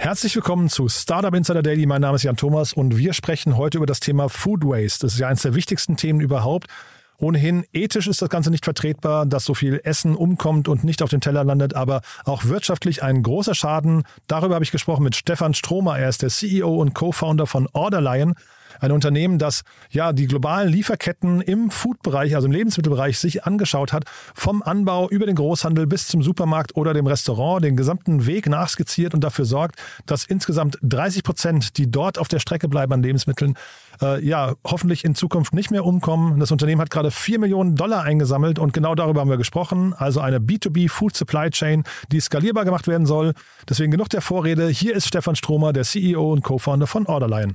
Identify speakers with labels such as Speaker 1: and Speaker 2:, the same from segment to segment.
Speaker 1: Herzlich willkommen zu Startup Insider Daily. Mein Name ist Jan Thomas und wir sprechen heute über das Thema Food Waste. Das ist ja eines der wichtigsten Themen überhaupt. Ohnehin ethisch ist das Ganze nicht vertretbar, dass so viel Essen umkommt und nicht auf den Teller landet, aber auch wirtschaftlich ein großer Schaden. Darüber habe ich gesprochen mit Stefan Stromer. Er ist der CEO und Co-Founder von Orderlion. Ein Unternehmen, das ja die globalen Lieferketten im Food-Bereich, also im Lebensmittelbereich, sich angeschaut hat, vom Anbau über den Großhandel bis zum Supermarkt oder dem Restaurant, den gesamten Weg nachskizziert und dafür sorgt, dass insgesamt 30 Prozent, die dort auf der Strecke bleiben an Lebensmitteln, äh, ja, hoffentlich in Zukunft nicht mehr umkommen. Das Unternehmen hat gerade 4 Millionen Dollar eingesammelt und genau darüber haben wir gesprochen. Also eine B2B Food Supply Chain, die skalierbar gemacht werden soll. Deswegen genug der Vorrede. Hier ist Stefan Stromer, der CEO und Co-Founder von Orderline.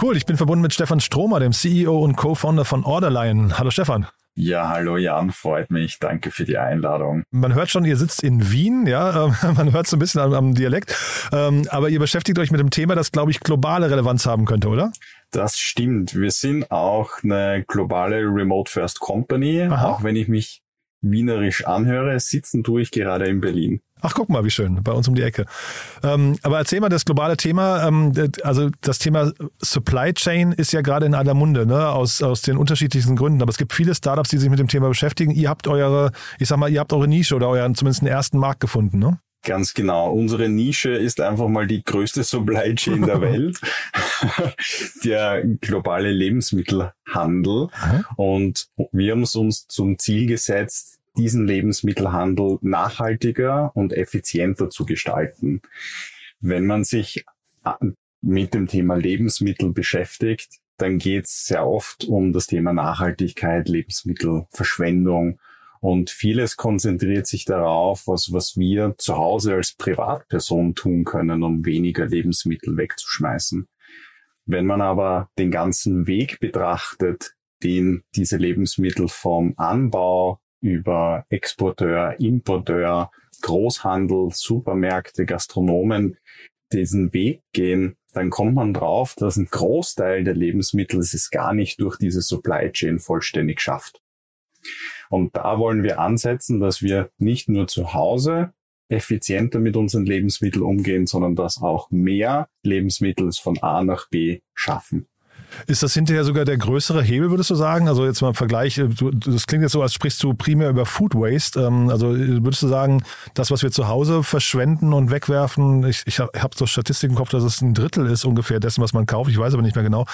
Speaker 1: Cool, ich bin verbunden mit Stefan Stromer, dem CEO und Co-Founder von Orderline. Hallo Stefan.
Speaker 2: Ja, hallo Jan, freut mich. Danke für die Einladung.
Speaker 1: Man hört schon, ihr sitzt in Wien, ja, man hört so ein bisschen am, am Dialekt, ähm, aber ihr beschäftigt euch mit dem Thema, das, glaube ich, globale Relevanz haben könnte, oder?
Speaker 2: Das stimmt. Wir sind auch eine globale Remote First Company,
Speaker 1: Aha.
Speaker 2: auch wenn ich mich wienerisch anhöre, sitzen tue ich gerade in Berlin.
Speaker 1: Ach, guck mal, wie schön, bei uns um die Ecke. Ähm, aber erzähl mal das globale Thema, ähm, also das Thema Supply Chain ist ja gerade in aller Munde, ne? aus, aus den unterschiedlichsten Gründen. Aber es gibt viele Startups, die sich mit dem Thema beschäftigen. Ihr habt eure, ich sag mal, ihr habt eure Nische oder euren zumindest einen ersten Markt gefunden, ne?
Speaker 2: Ganz genau. Unsere Nische ist einfach mal die größte Supply Chain der Welt, der globale Lebensmittelhandel. Und wir haben es uns zum Ziel gesetzt, diesen Lebensmittelhandel nachhaltiger und effizienter zu gestalten. Wenn man sich mit dem Thema Lebensmittel beschäftigt, dann geht es sehr oft um das Thema Nachhaltigkeit, Lebensmittelverschwendung und vieles konzentriert sich darauf, was, was wir zu Hause als Privatperson tun können, um weniger Lebensmittel wegzuschmeißen. Wenn man aber den ganzen Weg betrachtet, den diese Lebensmittel vom Anbau über Exporteur, Importeur, Großhandel, Supermärkte, Gastronomen diesen Weg gehen, dann kommt man drauf, dass ein Großteil der Lebensmittel es gar nicht durch diese Supply Chain vollständig schafft. Und da wollen wir ansetzen, dass wir nicht nur zu Hause effizienter mit unseren Lebensmitteln umgehen, sondern dass auch mehr Lebensmittel von A nach B schaffen.
Speaker 1: Ist das hinterher sogar der größere Hebel, würdest du sagen? Also jetzt mal im Vergleich, du, das klingt jetzt so, als sprichst du primär über Food Waste. Ähm, also würdest du sagen, das, was wir zu Hause verschwenden und wegwerfen, ich, ich habe hab so Statistiken im Kopf, dass es ein Drittel ist ungefähr dessen, was man kauft. Ich weiß aber nicht mehr genau.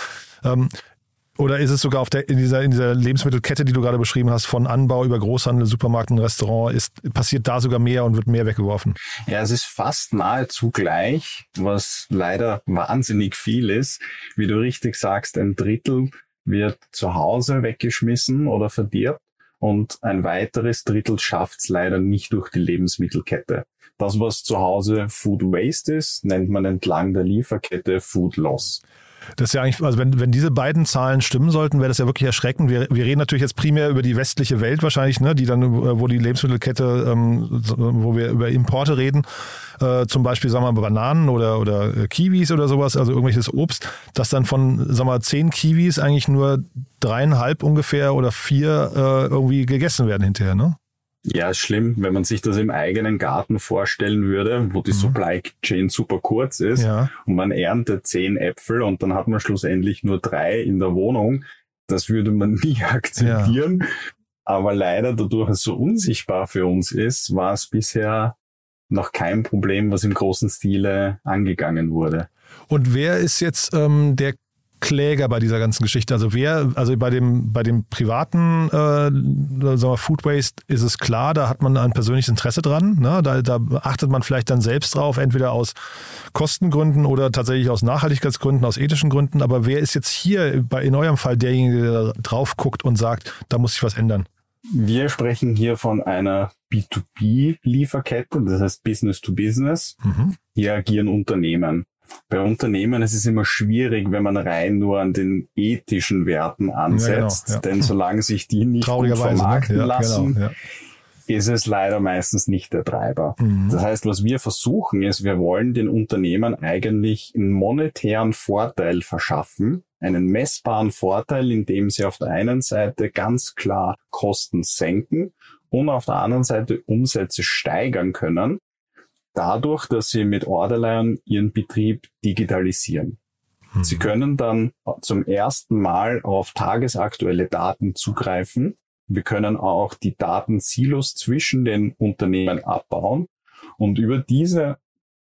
Speaker 1: Oder ist es sogar auf der, in, dieser, in dieser Lebensmittelkette, die du gerade beschrieben hast, von Anbau über Großhandel, Supermarkt und Restaurant, ist, passiert da sogar mehr und wird mehr weggeworfen?
Speaker 2: Ja, es ist fast nahezu gleich, was leider wahnsinnig viel ist. Wie du richtig sagst, ein Drittel wird zu Hause weggeschmissen oder verdirbt und ein weiteres Drittel schafft es leider nicht durch die Lebensmittelkette. Das, was zu Hause Food Waste ist, nennt man entlang der Lieferkette Food Loss.
Speaker 1: Das ist ja eigentlich, also wenn, wenn diese beiden Zahlen stimmen sollten, wäre das ja wirklich erschreckend. Wir, wir reden natürlich jetzt primär über die westliche Welt wahrscheinlich, ne, die dann, wo die Lebensmittelkette, ähm, wo wir über Importe reden, äh, zum Beispiel, sagen wir mal, Bananen oder, oder Kiwis oder sowas, also irgendwelches Obst, dass dann von, sagen wir mal, zehn Kiwis eigentlich nur dreieinhalb ungefähr oder vier äh, irgendwie gegessen werden hinterher, ne?
Speaker 2: Ja, ist schlimm, wenn man sich das im eigenen Garten vorstellen würde, wo die
Speaker 1: Mhm.
Speaker 2: Supply Chain super kurz ist
Speaker 1: Ja.
Speaker 2: und man erntet zehn Äpfel und dann hat man schlussendlich nur drei in der Wohnung. Das würde man nie akzeptieren. Aber leider, dadurch es so unsichtbar für uns ist, war es bisher noch kein Problem, was im großen Stile angegangen wurde.
Speaker 1: Und wer ist jetzt ähm, der Kläger bei dieser ganzen Geschichte? Also wer, also bei dem, bei dem privaten äh, sagen wir, Food Waste ist es klar, da hat man ein persönliches Interesse dran. Ne? Da, da achtet man vielleicht dann selbst drauf, entweder aus Kostengründen oder tatsächlich aus Nachhaltigkeitsgründen, aus ethischen Gründen. Aber wer ist jetzt hier bei, in eurem Fall derjenige, der drauf guckt und sagt, da muss sich was ändern?
Speaker 2: Wir sprechen hier von einer B2B-Lieferkette, das heißt Business to Business.
Speaker 1: Mhm.
Speaker 2: Hier agieren Unternehmen. Bei Unternehmen ist es immer schwierig, wenn man rein nur an den ethischen Werten ansetzt,
Speaker 1: ja.
Speaker 2: denn solange sich die nicht gut
Speaker 1: Traurigerweise.
Speaker 2: vermarkten
Speaker 1: Ne? Ja,
Speaker 2: lassen,
Speaker 1: genau, ja.
Speaker 2: ist es leider meistens nicht der Treiber.
Speaker 1: Mhm.
Speaker 2: Das heißt, was wir versuchen ist, wir wollen den Unternehmen eigentlich einen monetären Vorteil verschaffen, einen messbaren Vorteil, indem sie auf der einen Seite ganz klar Kosten senken und auf der anderen Seite Umsätze steigern können, dadurch, dass sie mit Orderline ihren Betrieb digitalisieren.
Speaker 1: Mhm.
Speaker 2: Sie können dann zum ersten Mal auf tagesaktuelle Daten zugreifen. Wir können auch die Datensilos zwischen den Unternehmen abbauen. Und über diese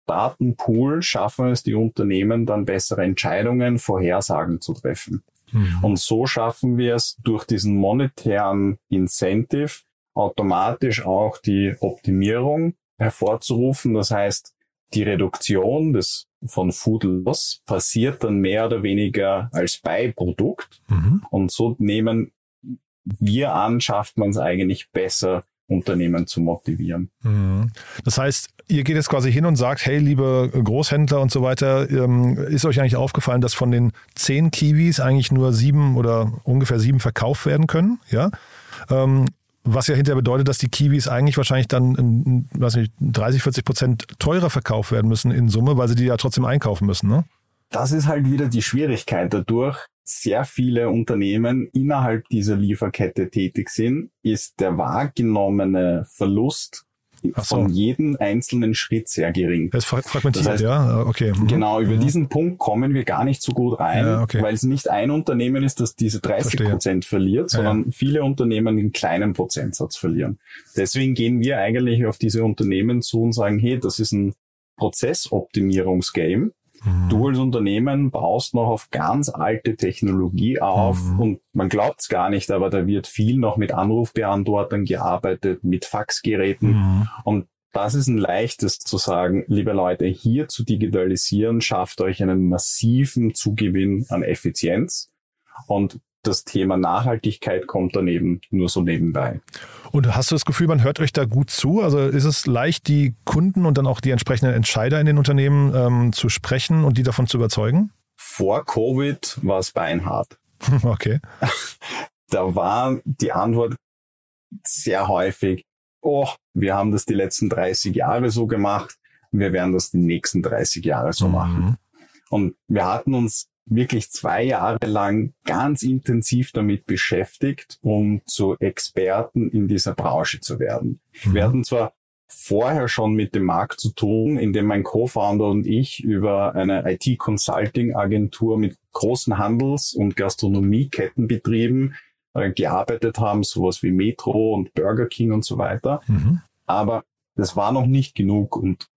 Speaker 2: Datenpool schaffen es die Unternehmen dann bessere Entscheidungen, Vorhersagen zu treffen.
Speaker 1: Mhm.
Speaker 2: Und so schaffen wir es durch diesen monetären Incentive automatisch auch die Optimierung hervorzurufen. Das heißt, die Reduktion des von Food Loss passiert dann mehr oder weniger als Beiprodukt.
Speaker 1: Mhm.
Speaker 2: Und so nehmen wir an, schafft man es eigentlich besser, Unternehmen zu motivieren.
Speaker 1: Mhm. Das heißt, ihr geht jetzt quasi hin und sagt, hey, liebe Großhändler und so weiter, ähm, ist euch eigentlich aufgefallen, dass von den zehn Kiwis eigentlich nur sieben oder ungefähr sieben verkauft werden können? Ja. Was ja hinterher bedeutet, dass die Kiwis eigentlich wahrscheinlich dann in, weiß nicht, 30, 40 Prozent teurer verkauft werden müssen in Summe, weil sie die ja trotzdem einkaufen müssen. Ne?
Speaker 2: Das ist halt wieder die Schwierigkeit. Dadurch sehr viele Unternehmen innerhalb dieser Lieferkette tätig sind, ist der wahrgenommene Verlust
Speaker 1: Ach so.
Speaker 2: von jedem einzelnen Schritt sehr gering.
Speaker 1: Das ist fragmentiert,
Speaker 2: Das heißt,
Speaker 1: ja. Okay. Mhm.
Speaker 2: Genau, über
Speaker 1: Mhm.
Speaker 2: diesen Punkt kommen wir gar nicht so gut rein,
Speaker 1: Ja, okay.
Speaker 2: weil es nicht ein Unternehmen ist, das diese 30
Speaker 1: Verstehe.
Speaker 2: Prozent verliert,
Speaker 1: Ja,
Speaker 2: sondern viele Unternehmen den kleinen Prozentsatz verlieren. Deswegen gehen wir eigentlich auf diese Unternehmen zu und sagen, hey, das ist ein Prozessoptimierungsgame.
Speaker 1: Mhm.
Speaker 2: Du als Unternehmen baust noch auf ganz alte Technologie auf
Speaker 1: Mhm.
Speaker 2: und man glaubt es gar nicht, aber da wird viel noch mit Anrufbeantwortern gearbeitet, mit Faxgeräten
Speaker 1: Mhm.
Speaker 2: und das ist ein leichtes zu sagen, liebe Leute, hier zu digitalisieren, schafft euch einen massiven Zugewinn an Effizienz und das Thema Nachhaltigkeit kommt daneben nur so nebenbei.
Speaker 1: Und hast du das Gefühl, man hört euch da gut zu? Also ist es leicht, die Kunden und dann auch die entsprechenden Entscheider in den Unternehmen ähm, zu sprechen und die davon zu überzeugen?
Speaker 2: Vor Covid war es beinhart.
Speaker 1: Okay.
Speaker 2: Da war die Antwort sehr häufig, oh, wir haben das die letzten 30 Jahre so gemacht, wir werden das die nächsten 30 Jahre so machen.
Speaker 1: Mhm.
Speaker 2: Und wir hatten uns wirklich zwei Jahre lang ganz intensiv damit beschäftigt, um zu Experten in dieser Branche zu werden.
Speaker 1: Mhm.
Speaker 2: Wir hatten zwar vorher schon mit dem Markt zu tun, indem mein Co-Founder und ich über eine IT-Consulting-Agentur mit großen Handels- und Gastronomiekettenbetrieben äh, gearbeitet haben, sowas wie Metro und Burger King und so weiter
Speaker 1: Mhm.
Speaker 2: aber das war noch nicht genug und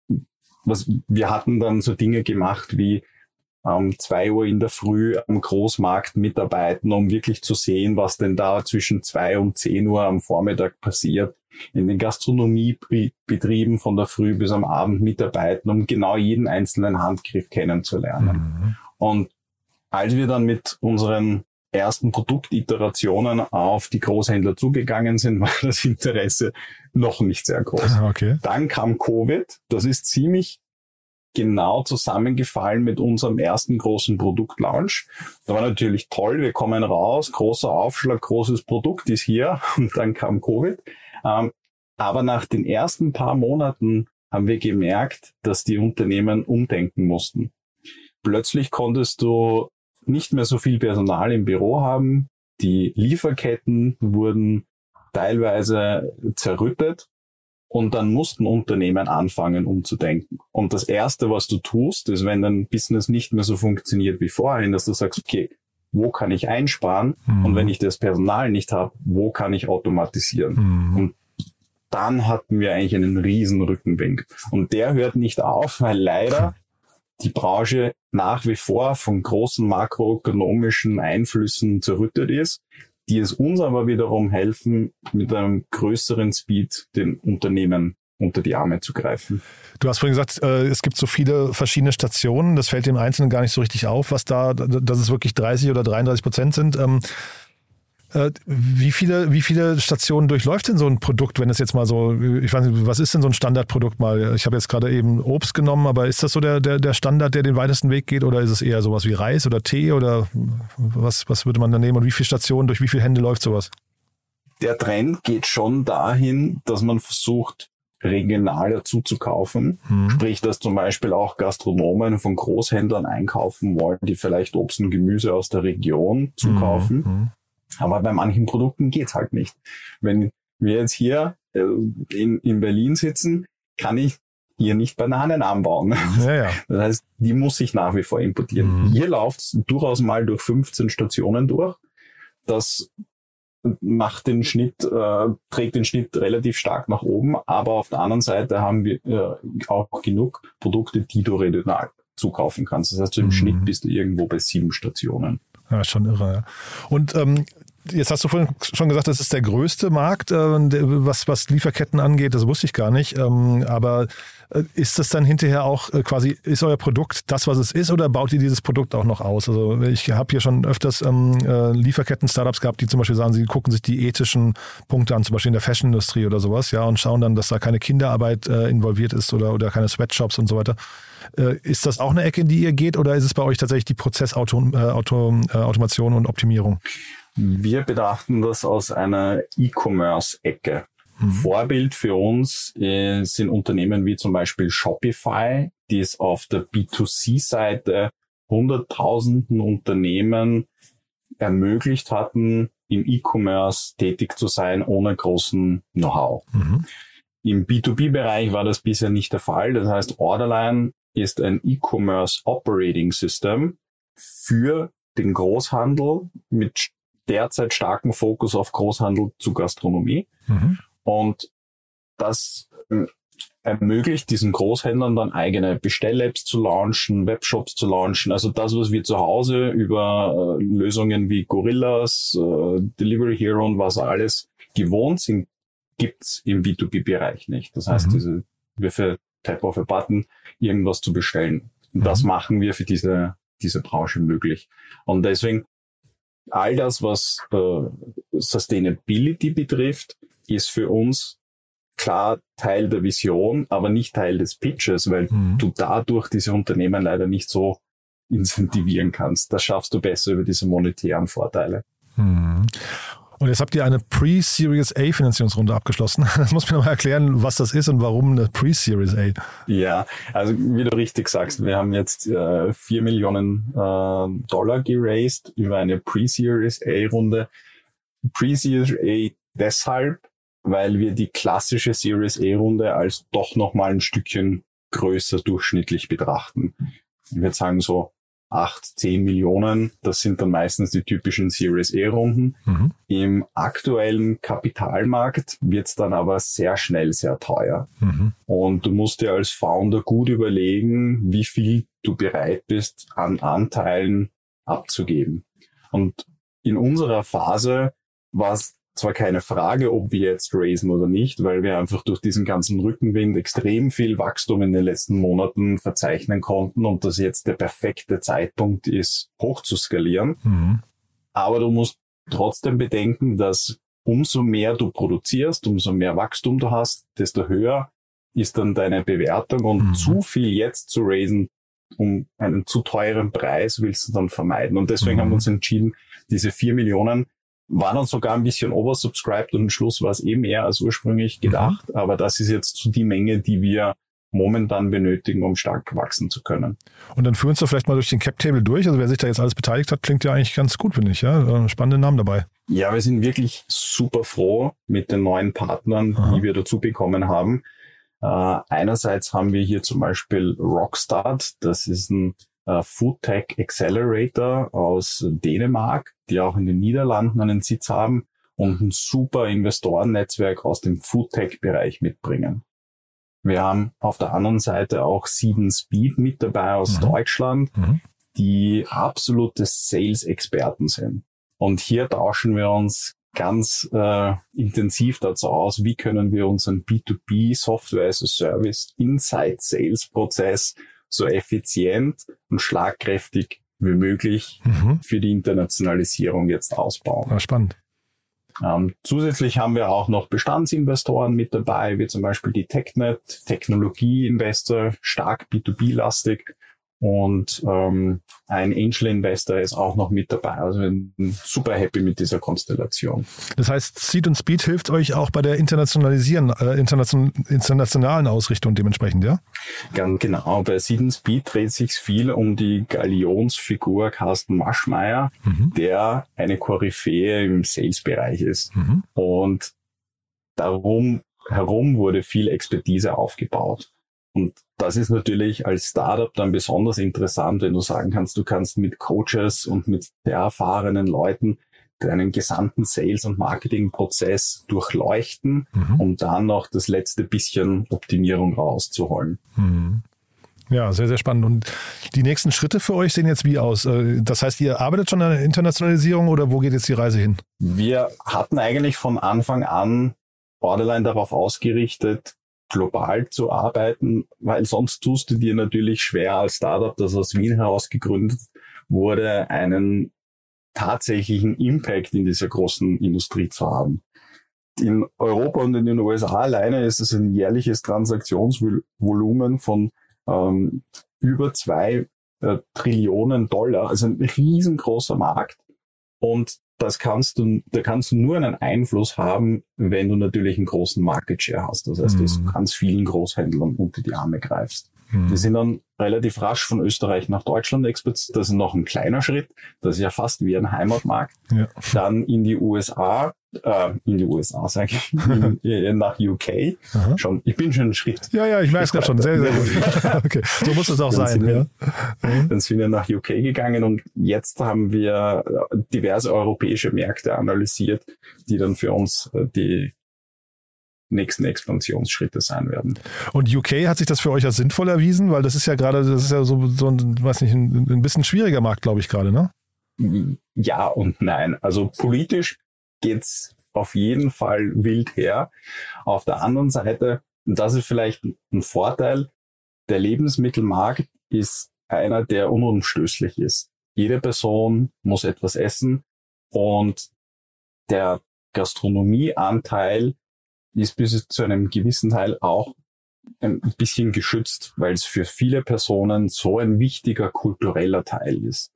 Speaker 2: was wir hatten dann so Dinge gemacht wie um zwei Uhr in der Früh am Großmarkt mitarbeiten, um wirklich zu sehen, was denn da zwischen zwei und zehn Uhr am Vormittag passiert. In den Gastronomiebetrieben von der Früh bis am Abend mitarbeiten, um genau jeden einzelnen Handgriff kennenzulernen.
Speaker 1: Mhm.
Speaker 2: Und als wir dann mit unseren ersten Produktiterationen auf die Großhändler zugegangen sind, war das Interesse noch nicht sehr groß.
Speaker 1: Okay.
Speaker 2: Dann kam Covid. Das ist ziemlich genau zusammengefallen mit unserem ersten großen Produktlaunch. Da war natürlich toll, wir kommen raus, großer Aufschlag, großes Produkt ist hier und dann kam Covid. Ähm, aber nach den ersten paar Monaten haben wir gemerkt, dass die Unternehmen umdenken mussten. Plötzlich konntest du nicht mehr so viel Personal im Büro haben. Die Lieferketten wurden teilweise zerrüttet und dann mussten Unternehmen anfangen umzudenken. Und das Erste, was du tust, ist, wenn dein Business nicht mehr so funktioniert wie vorhin, dass du sagst, okay, wo kann ich einsparen? Mhm. Und wenn ich das Personal nicht habe, wo kann ich automatisieren? Mhm. Und dann hatten wir eigentlich einen riesen Rückenwind. Und der hört nicht auf, weil leider die Branche nach wie vor von großen makroökonomischen Einflüssen zerrüttet ist, die es uns aber wiederum helfen, mit einem größeren Speed den Unternehmen unter die Arme zu greifen.
Speaker 1: Du hast vorhin gesagt, äh, es gibt so viele verschiedene Stationen. Das fällt dem Einzelnen gar nicht so richtig auf, was da, dass es wirklich 30 oder 33 Prozent sind. Äh, wie viele, wie viele Stationen durchläuft denn so ein Produkt, wenn es jetzt mal so, ich weiß nicht, was ist denn so ein Standardprodukt mal? Ich habe jetzt gerade eben Obst genommen, aber ist das so der, der, der Standard, der den weitesten Weg geht oder ist es eher sowas wie Reis oder Tee oder was, was würde man da nehmen und wie viele Stationen, durch wie viele Hände läuft sowas?
Speaker 2: Der Trend geht schon dahin, dass man versucht, regional dazu zu kaufen. Mhm. Sprich, dass zum Beispiel auch Gastronomen von Großhändlern einkaufen wollen, die vielleicht Obst und Gemüse aus der Region zukaufen. Mhm. Aber bei manchen Produkten geht's halt nicht. Wenn wir jetzt hier äh, in, in Berlin sitzen, kann ich hier nicht Bananen anbauen. Ja, ja. Das heißt, die muss ich nach wie vor importieren. Mhm. Hier läuft durchaus mal durch 15 Stationen durch. Das macht den Schnitt, äh, trägt den Schnitt relativ stark nach oben, aber auf der anderen Seite haben wir äh, auch genug Produkte, die du regional zukaufen kannst. Das heißt, im mhm. Schnitt bist du irgendwo bei sieben Stationen.
Speaker 1: Ja, schon irre. Ja. Und ähm, jetzt hast du vorhin schon gesagt, das ist der größte Markt, äh, was, was Lieferketten angeht. Das wusste ich gar nicht. Ähm, aber äh, ist das dann hinterher auch äh, quasi, ist euer Produkt das, was es ist, oder baut ihr dieses Produkt auch noch aus? Also ich habe hier schon öfters ähm, äh, Lieferketten-Startups gehabt, die zum Beispiel sagen, sie gucken sich die ethischen Punkte an, zum Beispiel in der Fashion-Industrie oder sowas, ja, und schauen dann, dass da keine Kinderarbeit involviert ist oder, oder keine Sweatshops und so weiter. Ist das auch eine Ecke, in die ihr geht oder ist es bei euch tatsächlich die Prozessautomation und Optimierung?
Speaker 2: Wir betrachten das aus einer E-Commerce-Ecke. Mhm. Vorbild für uns sind Unternehmen wie zum Beispiel Shopify, die es auf der B2C-Seite hunderttausenden Unternehmen ermöglicht hatten, im E-Commerce tätig zu sein ohne großen Know-how. Mhm. Im B2B-Bereich war das bisher nicht der Fall. Das heißt, Orderline ist ein E-Commerce Operating System für den Großhandel mit derzeit starkem Fokus auf Großhandel zu Gastronomie. Mhm. Und das äh, ermöglicht diesen Großhändlern dann eigene Bestell-Apps zu launchen, Webshops zu launchen. Also das, was wir zu Hause über äh, Lösungen wie Gorillas, äh, Delivery Hero und was alles gewohnt sind, gibt's im B2B-Bereich nicht. Das heißt, mhm. diese, wir für Tap of a Button irgendwas zu bestellen. Und das mhm. machen wir für diese, diese Branche möglich. Und deswegen all das, was äh, Sustainability betrifft, ist für uns klar Teil der Vision, aber nicht Teil des Pitches, weil mhm. du dadurch diese Unternehmen leider nicht so incentivieren kannst. Das schaffst du besser über diese monetären Vorteile.
Speaker 1: Mhm. Und jetzt habt ihr eine Pre-Series A Finanzierungsrunde abgeschlossen. Das muss mir nochmal erklären, was das ist und warum eine Pre-Series A.
Speaker 2: Ja, also wie du richtig sagst, wir haben jetzt äh, 4 Millionen äh, Dollar geraced über eine Pre-Series A Runde. Pre-Series A deshalb, weil wir die klassische Series A Runde als doch nochmal ein Stückchen größer durchschnittlich betrachten. Ich würde sagen so acht, zehn Millionen. Das sind dann meistens die typischen Series E-Runden. Mhm. Im aktuellen Kapitalmarkt wird es dann aber sehr schnell sehr teuer. Mhm. Und du musst dir als Founder gut überlegen, wie viel du bereit bist, an Anteilen abzugeben. Und in unserer Phase war es zwar keine Frage, ob wir jetzt raisen oder nicht, weil wir einfach durch diesen ganzen Rückenwind extrem viel Wachstum in den letzten Monaten verzeichnen konnten und das jetzt der perfekte Zeitpunkt ist, hoch zu skalieren. Mhm. Aber du musst trotzdem bedenken, dass umso mehr du produzierst, umso mehr Wachstum du hast, desto höher ist dann deine Bewertung und mhm. zu viel jetzt zu raisen, um einen zu teuren Preis willst du dann vermeiden. Und deswegen mhm. haben wir uns entschieden, diese vier Millionen war dann sogar ein bisschen oversubscribed und am Schluss war es eben eher als ursprünglich gedacht. Mhm. Aber das ist jetzt so die Menge, die wir momentan benötigen, um stark wachsen zu können.
Speaker 1: Und dann führen uns doch vielleicht mal durch den Cap-Table durch. Also wer sich da jetzt alles beteiligt hat, klingt ja eigentlich ganz gut, finde ich. Ja? Äh, spannende Namen dabei.
Speaker 2: Ja, wir sind wirklich super froh mit den neuen Partnern, Aha. die wir dazu bekommen haben. Äh, einerseits haben wir hier zum Beispiel Rockstart. Das ist ein äh, Food Tech Accelerator aus Dänemark, die auch in den Niederlanden einen Sitz haben und ein super Investorennetzwerk aus dem Food Tech Bereich mitbringen. Wir haben auf der anderen Seite auch Sieben Speed mit dabei aus mhm. Deutschland, mhm. die absolute Sales-Experten sind. Und hier tauschen wir uns ganz äh, intensiv dazu aus, wie können wir unseren B2B Software as a Service Inside Sales Prozess so effizient und schlagkräftig wie möglich mhm. für die Internationalisierung jetzt ausbauen.
Speaker 1: Ja, spannend.
Speaker 2: Ähm, zusätzlich haben wir auch noch Bestandsinvestoren mit dabei, wie zum Beispiel die TechNet, Technologieinvestor, stark B2B-lastig und ähm, ein Angel Investor ist auch noch mit dabei. Also super happy mit dieser Konstellation.
Speaker 1: Das heißt, Seed und Speed hilft euch auch bei der internationalisieren, äh, internation, internationalen Ausrichtung dementsprechend, ja?
Speaker 2: Ganz genau. Bei Seed und Speed dreht sich viel um die Galionsfigur Carsten Maschmeyer, mhm. der eine Koryphäe im Sales-Bereich ist. Mhm. Und darum herum wurde viel Expertise aufgebaut. Und das ist natürlich als Startup dann besonders interessant, wenn du sagen kannst, du kannst mit Coaches und mit sehr erfahrenen Leuten deinen gesamten Sales- und Marketing-Prozess durchleuchten, mhm. um dann noch das letzte bisschen Optimierung rauszuholen.
Speaker 1: Mhm. Ja, sehr, sehr spannend. Und die nächsten Schritte für euch sehen jetzt wie aus? Äh, das heißt, ihr arbeitet schon an der Internationalisierung oder wo geht jetzt die Reise hin?
Speaker 2: Wir hatten eigentlich von Anfang an Borderline darauf ausgerichtet, global zu arbeiten, weil sonst tust du dir natürlich schwer als Startup, das aus Wien heraus gegründet wurde, einen tatsächlichen Impact in dieser großen Industrie zu haben. In Europa und in den USA alleine ist es ein jährliches Transaktionsvolumen von ähm, über zwei äh, Trillionen Dollar, also ein riesengroßer Markt. Und das kannst du, da kannst du nur einen Einfluss haben, wenn du natürlich einen großen Market Share hast. Das heißt, mhm. dass du ganz vielen Großhändlern unter die Arme greifst. Mhm. Wir sind dann relativ rasch von Österreich nach Deutschland exportiert. Das ist noch ein kleiner Schritt. Das ist ja fast wie ein Heimatmarkt. Ja. Dann in die USA, äh, in die USA sage ich, in, äh, nach UK. Aha. Schon, ich bin schon einen Schritt.
Speaker 1: Ja, ja, ich weiß gerade schon. Sehr, sehr gut. okay. So muss es auch dann sein.
Speaker 2: Wir, ja. Dann sind wir nach UK gegangen und jetzt haben wir diverse europäische Märkte analysiert, die dann für uns äh, die nächsten Expansionsschritte sein werden.
Speaker 1: Und UK hat sich das für euch als sinnvoll erwiesen, weil das ist ja gerade, das ist ja so, so ein, weiß nicht, ein, ein bisschen schwieriger Markt, glaube ich, gerade, ne?
Speaker 2: Ja und nein. Also politisch geht's auf jeden Fall wild her. Auf der anderen Seite, und das ist vielleicht ein Vorteil, der Lebensmittelmarkt ist einer, der unumstößlich ist. Jede Person muss etwas essen und der Gastronomieanteil ist bis zu einem gewissen Teil auch ein bisschen geschützt, weil es für viele Personen so ein wichtiger kultureller Teil ist.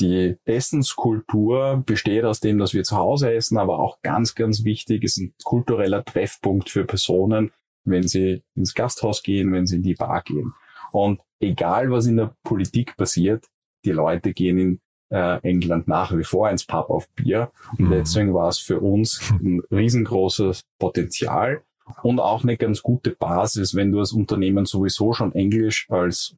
Speaker 2: Die Essenskultur besteht aus dem, dass wir zu Hause essen, aber auch ganz, ganz wichtig ist ein kultureller Treffpunkt für Personen, wenn sie ins Gasthaus gehen, wenn sie in die Bar gehen. Und egal, was in der Politik passiert, die Leute gehen in äh, England nach wie vor ins Pub auf Bier. Und mhm. deswegen war es für uns ein riesengroßes Potenzial und auch eine ganz gute Basis, wenn du als Unternehmen sowieso schon Englisch als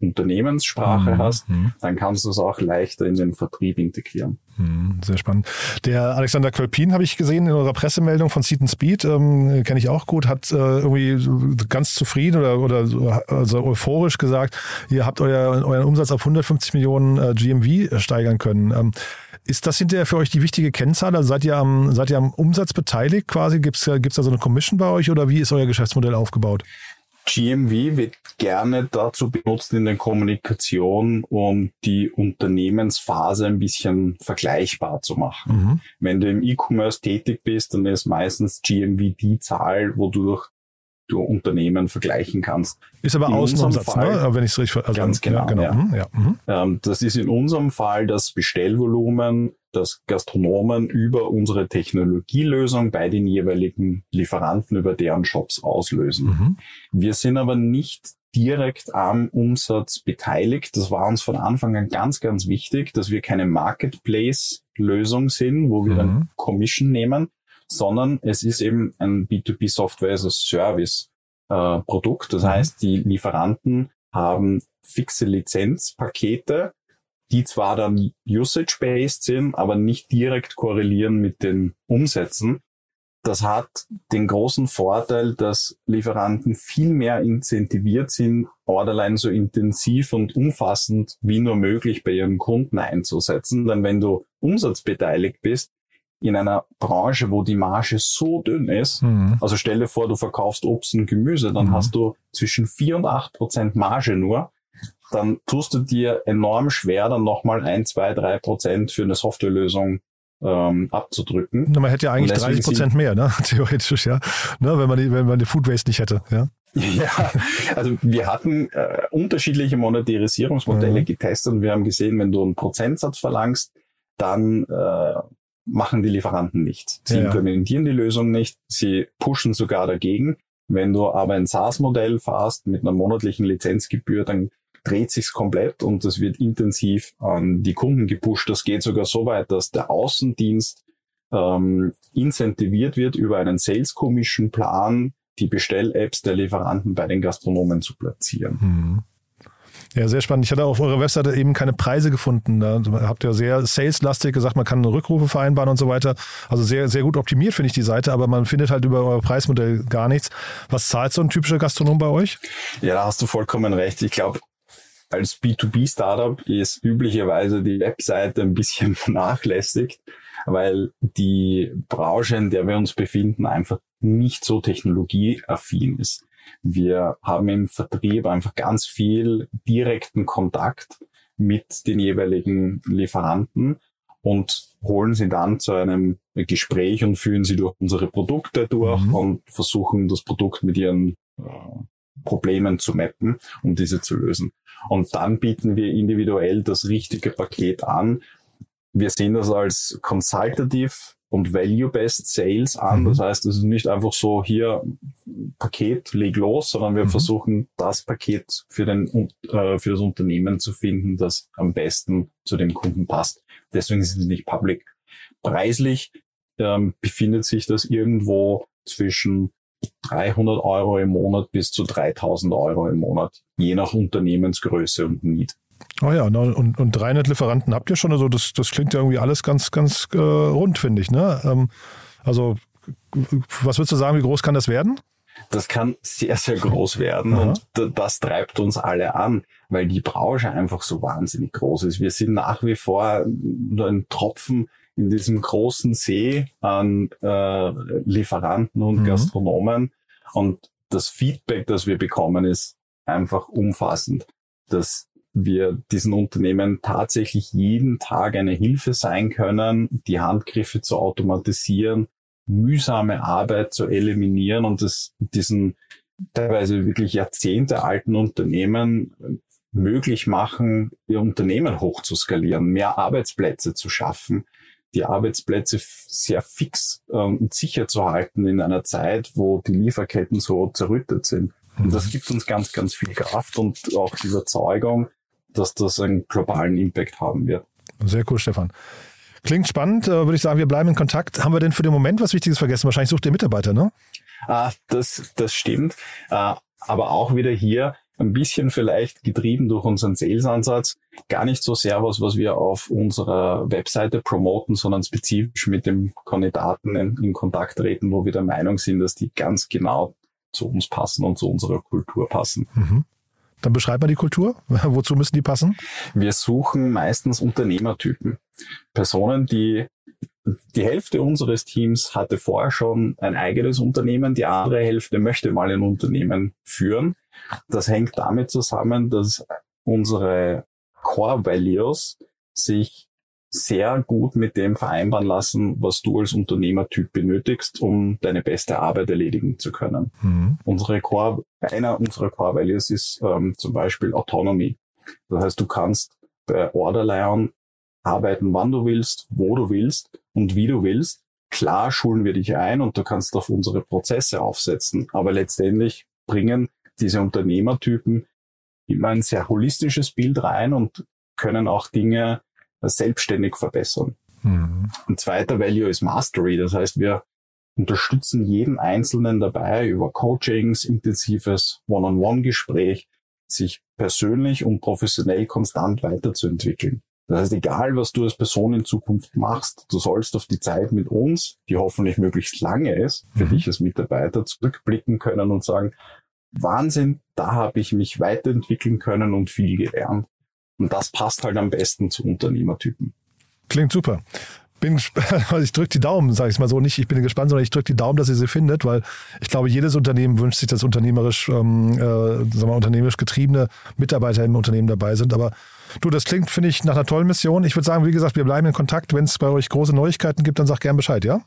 Speaker 2: Unternehmenssprache mhm. hast, mhm. dann kannst du es auch leichter in den Vertrieb integrieren.
Speaker 1: Mhm, sehr spannend. Der Alexander Kölpin habe ich gesehen in eurer Pressemeldung von Seat Speed, ähm, kenne ich auch gut, hat äh, irgendwie ganz zufrieden oder, oder also euphorisch gesagt, ihr habt euer, euren Umsatz auf 150 Millionen äh, GMV steigern können. Ähm, ist das hinterher für euch die wichtige Kennzahl? Also seid ihr am, seid ihr am Umsatz beteiligt quasi? Gibt es da so eine Commission bei euch oder wie ist euer Geschäftsmodell aufgebaut?
Speaker 2: GMV wird gerne dazu benutzt in der Kommunikation, um die Unternehmensphase ein bisschen vergleichbar zu machen. Mhm. Wenn du im E-Commerce tätig bist, dann ist meistens GMV die Zahl, wo du durch du Unternehmen vergleichen kannst.
Speaker 1: Ist aber Außenumsatz,
Speaker 2: unserem Fall-
Speaker 1: ne? wenn ich es richtig also,
Speaker 2: Ganz genau,
Speaker 1: Ja, genau.
Speaker 2: ja.
Speaker 1: Mhm, ja. Mhm.
Speaker 2: Ähm, das ist in unserem Fall das Bestellvolumen, das Gastronomen über unsere Technologielösung bei den jeweiligen Lieferanten über deren Shops auslösen.
Speaker 1: Mhm.
Speaker 2: Wir sind aber nicht direkt am Umsatz beteiligt. Das war uns von Anfang an ganz, ganz wichtig, dass wir keine Marketplace-Lösung sind, wo wir
Speaker 1: Mhm.
Speaker 2: dann Commission nehmen, sondern es ist eben ein B2B Software as a Service äh, Produkt. Das
Speaker 1: Mhm.
Speaker 2: heißt, die Lieferanten haben fixe Lizenzpakete, die zwar dann usage-based sind, aber nicht direkt korrelieren mit den Umsätzen. Das hat den großen Vorteil, dass Lieferanten viel mehr incentiviert sind, Orderline so intensiv und umfassend wie nur möglich bei ihren Kunden einzusetzen. Denn wenn du umsatzbeteiligt bist, in einer Branche, wo die Marge so dünn ist,
Speaker 1: Mhm.
Speaker 2: also stell dir vor, du verkaufst Obst und Gemüse, dann
Speaker 1: Mhm.
Speaker 2: hast du zwischen 4 und 8 Prozent Marge nur. Dann tust du dir enorm schwer, dann nochmal ein, zwei, drei Prozent für eine Softwarelösung ähm, abzudrücken.
Speaker 1: Na, Man hätte ja eigentlich
Speaker 2: Und deswegen
Speaker 1: 30 Prozent mehr, ne? theoretisch, ja. Ne? Wenn, man die, wenn man die Food Waste nicht hätte. Ja?
Speaker 2: Ja, also wir hatten äh, unterschiedliche Monetarisierungsmodelle
Speaker 1: Mhm.
Speaker 2: getestet und wir haben gesehen, wenn du einen Prozentsatz verlangst, dann äh, machen die Lieferanten nichts. Sie
Speaker 1: Ja,
Speaker 2: implementieren die Lösung nicht, sie pushen sogar dagegen. Wenn du aber ein SaaS-Modell fährst mit einer monatlichen Lizenzgebühr, dann dreht sich's komplett und es wird intensiv an die Kunden gepusht. Das geht sogar so weit, dass der Außendienst ähm, incentiviert wird, über einen Sales Commission Plan die Bestell-Apps der Lieferanten bei den Gastronomen zu platzieren.
Speaker 1: Mhm. Ja, sehr spannend. Ich hatte auf eurer Webseite eben keine Preise gefunden. Da habt ihr sehr saleslastig gesagt, man kann Rückrufe vereinbaren und so weiter. Also sehr, sehr gut optimiert finde ich die Seite, aber man findet halt über euer Preismodell gar nichts. Was zahlt so ein typischer Gastronom bei euch?
Speaker 2: Ja, da hast du vollkommen recht. Ich glaube, als B2B-Startup ist üblicherweise die Webseite ein bisschen vernachlässigt, weil die Branche, in der wir uns befinden, einfach nicht so technologieaffin ist. Wir haben im Vertrieb einfach ganz viel direkten Kontakt mit den jeweiligen Lieferanten und holen sie dann zu einem Gespräch und führen sie durch unsere Produkte durch
Speaker 1: Mhm.
Speaker 2: und versuchen das Produkt mit ihren äh, Problemen zu mappen, um diese zu lösen. Und dann bieten wir individuell das richtige Paket an. Wir sehen das als consultative und value-based Sales an.
Speaker 1: Mhm.
Speaker 2: Das heißt, es ist nicht einfach so hier Paket, leg los, sondern wir
Speaker 1: Mhm.
Speaker 2: versuchen das Paket für den äh, für das Unternehmen zu finden, das am besten zu dem Kunden passt. Deswegen sind sie nicht public. Preislich ähm, befindet sich das irgendwo zwischen 300 Euro im Monat bis zu 3000 Euro im Monat, je nach Unternehmensgröße und Need.
Speaker 1: Oh ja, und, und 300 Lieferanten habt ihr schon. Also das, das klingt ja irgendwie alles ganz, ganz äh, rund, finde ich. Ne? Ähm, also was würdest du sagen, wie groß kann das werden?
Speaker 2: Das kann sehr, sehr groß werden
Speaker 1: Aha.
Speaker 2: und das treibt uns alle an, weil die Branche einfach so wahnsinnig groß ist. Wir sind nach wie vor nur ein Tropfen in diesem großen See an äh, Lieferanten und
Speaker 1: Mhm.
Speaker 2: Gastronomen und das Feedback, das wir bekommen, ist einfach umfassend, dass wir diesen Unternehmen tatsächlich jeden Tag eine Hilfe sein können, die Handgriffe zu automatisieren, mühsame Arbeit zu eliminieren und es diesen teilweise wirklich jahrzehntealten Unternehmen möglich machen, ihr Unternehmen hoch zu skalieren, mehr Arbeitsplätze zu schaffen, die Arbeitsplätze sehr fix ähm, und sicher zu halten in einer Zeit, wo die Lieferketten so zerrüttet sind. Und das gibt uns ganz, ganz viel Kraft und auch die Überzeugung, dass das einen globalen Impact haben wird.
Speaker 1: Sehr cool, Stefan. Klingt spannend, äh, würde ich sagen, wir bleiben in Kontakt. Haben wir denn für den Moment was Wichtiges vergessen? Wahrscheinlich sucht ihr Mitarbeiter, ne?
Speaker 2: Ah, das, das stimmt. Äh, aber auch wieder hier ein bisschen vielleicht getrieben durch unseren Sales-Ansatz. Gar nicht so sehr was, was wir auf unserer Webseite promoten, sondern spezifisch mit dem Kandidaten in, in Kontakt treten, wo wir der Meinung sind, dass die ganz genau zu uns passen und zu unserer Kultur passen.
Speaker 1: Mhm. Dann beschreibt man die Kultur. Wozu müssen die passen?
Speaker 2: Wir suchen meistens Unternehmertypen. Personen, die die Hälfte unseres Teams hatte vorher schon ein eigenes Unternehmen, die andere Hälfte möchte mal ein Unternehmen führen. Das hängt damit zusammen, dass unsere Core Values sich sehr gut mit dem vereinbaren lassen, was du als Unternehmertyp benötigst, um deine beste Arbeit erledigen zu können. Mhm. Unsere Core, einer unserer Core Values ist ähm, zum Beispiel Autonomy. Das heißt, du kannst bei Orderlion arbeiten, wann du willst, wo du willst und wie du willst. Klar schulen wir dich ein und du kannst auf unsere Prozesse aufsetzen. Aber letztendlich bringen diese Unternehmertypen immer ein sehr holistisches Bild rein und können auch Dinge selbstständig verbessern. Mhm. Ein zweiter Value ist Mastery. Das heißt, wir unterstützen jeden Einzelnen dabei über Coachings, intensives One-on-One-Gespräch, sich persönlich und professionell konstant weiterzuentwickeln. Das heißt, egal was du als Person in Zukunft machst, du sollst auf die Zeit mit uns, die hoffentlich möglichst lange ist, für mhm. dich als Mitarbeiter zurückblicken können und sagen, Wahnsinn, da habe ich mich weiterentwickeln können und viel gelernt. Und das passt halt am besten zu Unternehmertypen.
Speaker 1: Klingt super. Bin, also ich drücke die Daumen, sage ich mal so nicht. Ich bin gespannt, sondern ich drücke die Daumen, dass ihr sie findet, weil ich glaube, jedes Unternehmen wünscht sich, dass unternehmerisch, ähm, äh, sagen wir, unternehmerisch getriebene Mitarbeiter im Unternehmen dabei sind. Aber du, das klingt, finde ich, nach einer tollen Mission. Ich würde sagen, wie gesagt, wir bleiben in Kontakt. Wenn es bei euch große Neuigkeiten gibt, dann sag gern Bescheid, ja?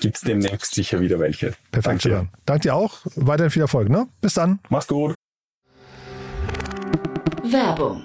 Speaker 2: Gibt es demnächst sicher wieder welche.
Speaker 1: Perfekt, Danke dir. Danke dir auch. Weiterhin viel Erfolg, ne? Bis dann.
Speaker 2: Mach's gut.
Speaker 3: Werbung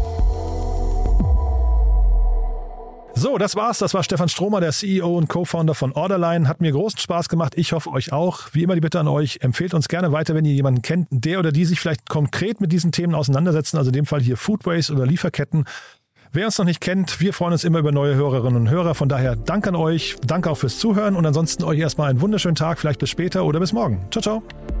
Speaker 1: So, das war's. Das war Stefan Stromer, der CEO und Co-Founder von Orderline. Hat mir großen Spaß gemacht. Ich hoffe euch auch. Wie immer die Bitte an euch, empfehlt uns gerne weiter, wenn ihr jemanden kennt, der oder die sich vielleicht konkret mit diesen Themen auseinandersetzen. Also in dem Fall hier Foodways oder Lieferketten. Wer uns noch nicht kennt, wir freuen uns immer über neue Hörerinnen und Hörer. Von daher danke an euch, danke auch fürs Zuhören und ansonsten euch erstmal einen wunderschönen Tag, vielleicht bis später oder bis morgen. Ciao, ciao.